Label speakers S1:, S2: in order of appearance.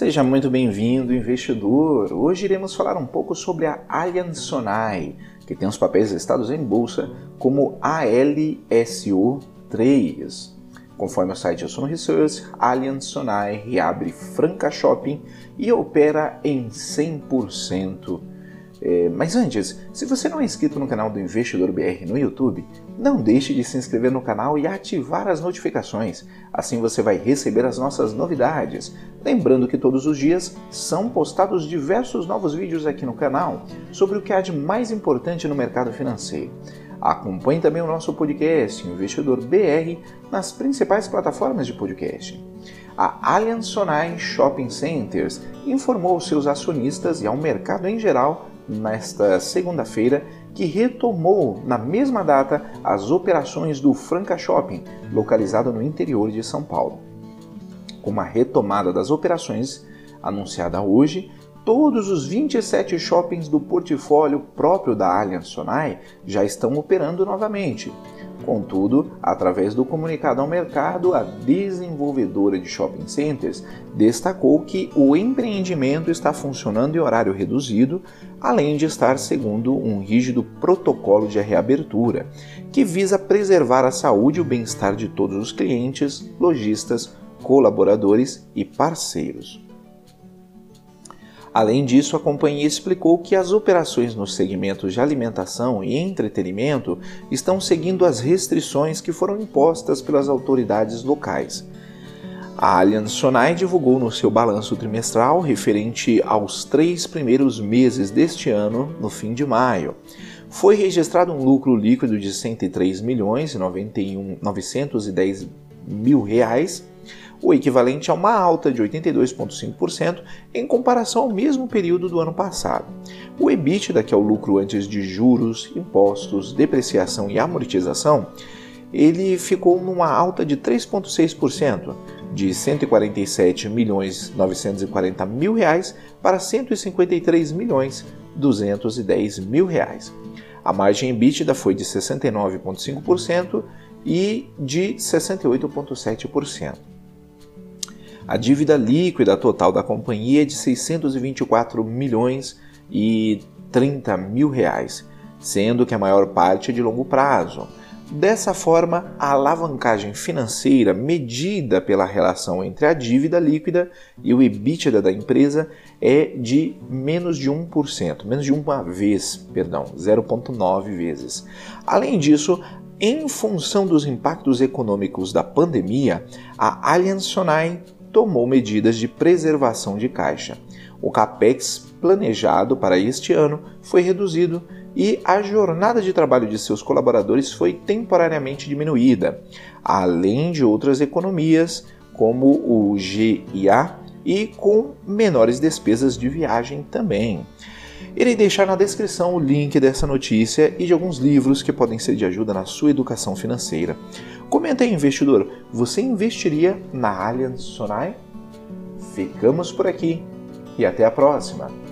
S1: Seja muito bem-vindo, investidor. Hoje iremos falar um pouco sobre a Allianz Sonai, que tem os papéis listados em bolsa como ALSO3. Conforme o site Sono Research, Allianz Sonai reabre Franca Shopping e opera em 100% é, mas antes, se você não é inscrito no canal do Investidor BR no YouTube, não deixe de se inscrever no canal e ativar as notificações. Assim você vai receber as nossas novidades. Lembrando que todos os dias são postados diversos novos vídeos aqui no canal sobre o que há de mais importante no mercado financeiro. Acompanhe também o nosso podcast Investidor BR nas principais plataformas de podcast. A Allianz Sonai Shopping Centers informou seus acionistas e ao mercado em geral nesta segunda-feira, que retomou na mesma data as operações do Franca Shopping, localizado no interior de São Paulo. Com uma retomada das operações anunciada hoje, todos os 27 shoppings do portfólio próprio da Allianz Sonai já estão operando novamente. Contudo, através do comunicado ao mercado, a desenvolvedora de shopping centers destacou que o empreendimento está funcionando em horário reduzido, além de estar segundo um rígido protocolo de reabertura, que visa preservar a saúde e o bem-estar de todos os clientes, lojistas, colaboradores e parceiros. Além disso, a companhia explicou que as operações nos segmentos de alimentação e entretenimento estão seguindo as restrições que foram impostas pelas autoridades locais. A Allianz Sonai divulgou no seu balanço trimestral referente aos três primeiros meses deste ano, no fim de maio. Foi registrado um lucro líquido de 103 milhões e 91, 910 mil reais o equivalente a uma alta de 82,5% em comparação ao mesmo período do ano passado. O EBITDA, que é o lucro antes de juros, impostos, depreciação e amortização, ele ficou numa alta de 3,6%, de 147 milhões 940 mil reais para 153 milhões 210 mil reais. A margem EBITDA foi de 69,5% e de 68,7%. A dívida líquida total da companhia é de 624 milhões e 30 mil reais, sendo que a maior parte é de longo prazo. Dessa forma, a alavancagem financeira medida pela relação entre a dívida líquida e o EBITDA da empresa é de menos de 1%, menos de uma vez, perdão, 0,9 vezes. Além disso, em função dos impactos econômicos da pandemia, a Allianz Sonai tomou medidas de preservação de caixa. O capex planejado para este ano foi reduzido e a jornada de trabalho de seus colaboradores foi temporariamente diminuída, além de outras economias, como o GIA e com menores despesas de viagem também. Irei deixar na descrição o link dessa notícia e de alguns livros que podem ser de ajuda na sua educação financeira. Comenta aí, investidor, você investiria na Allianz Sonai? Ficamos por aqui e até a próxima!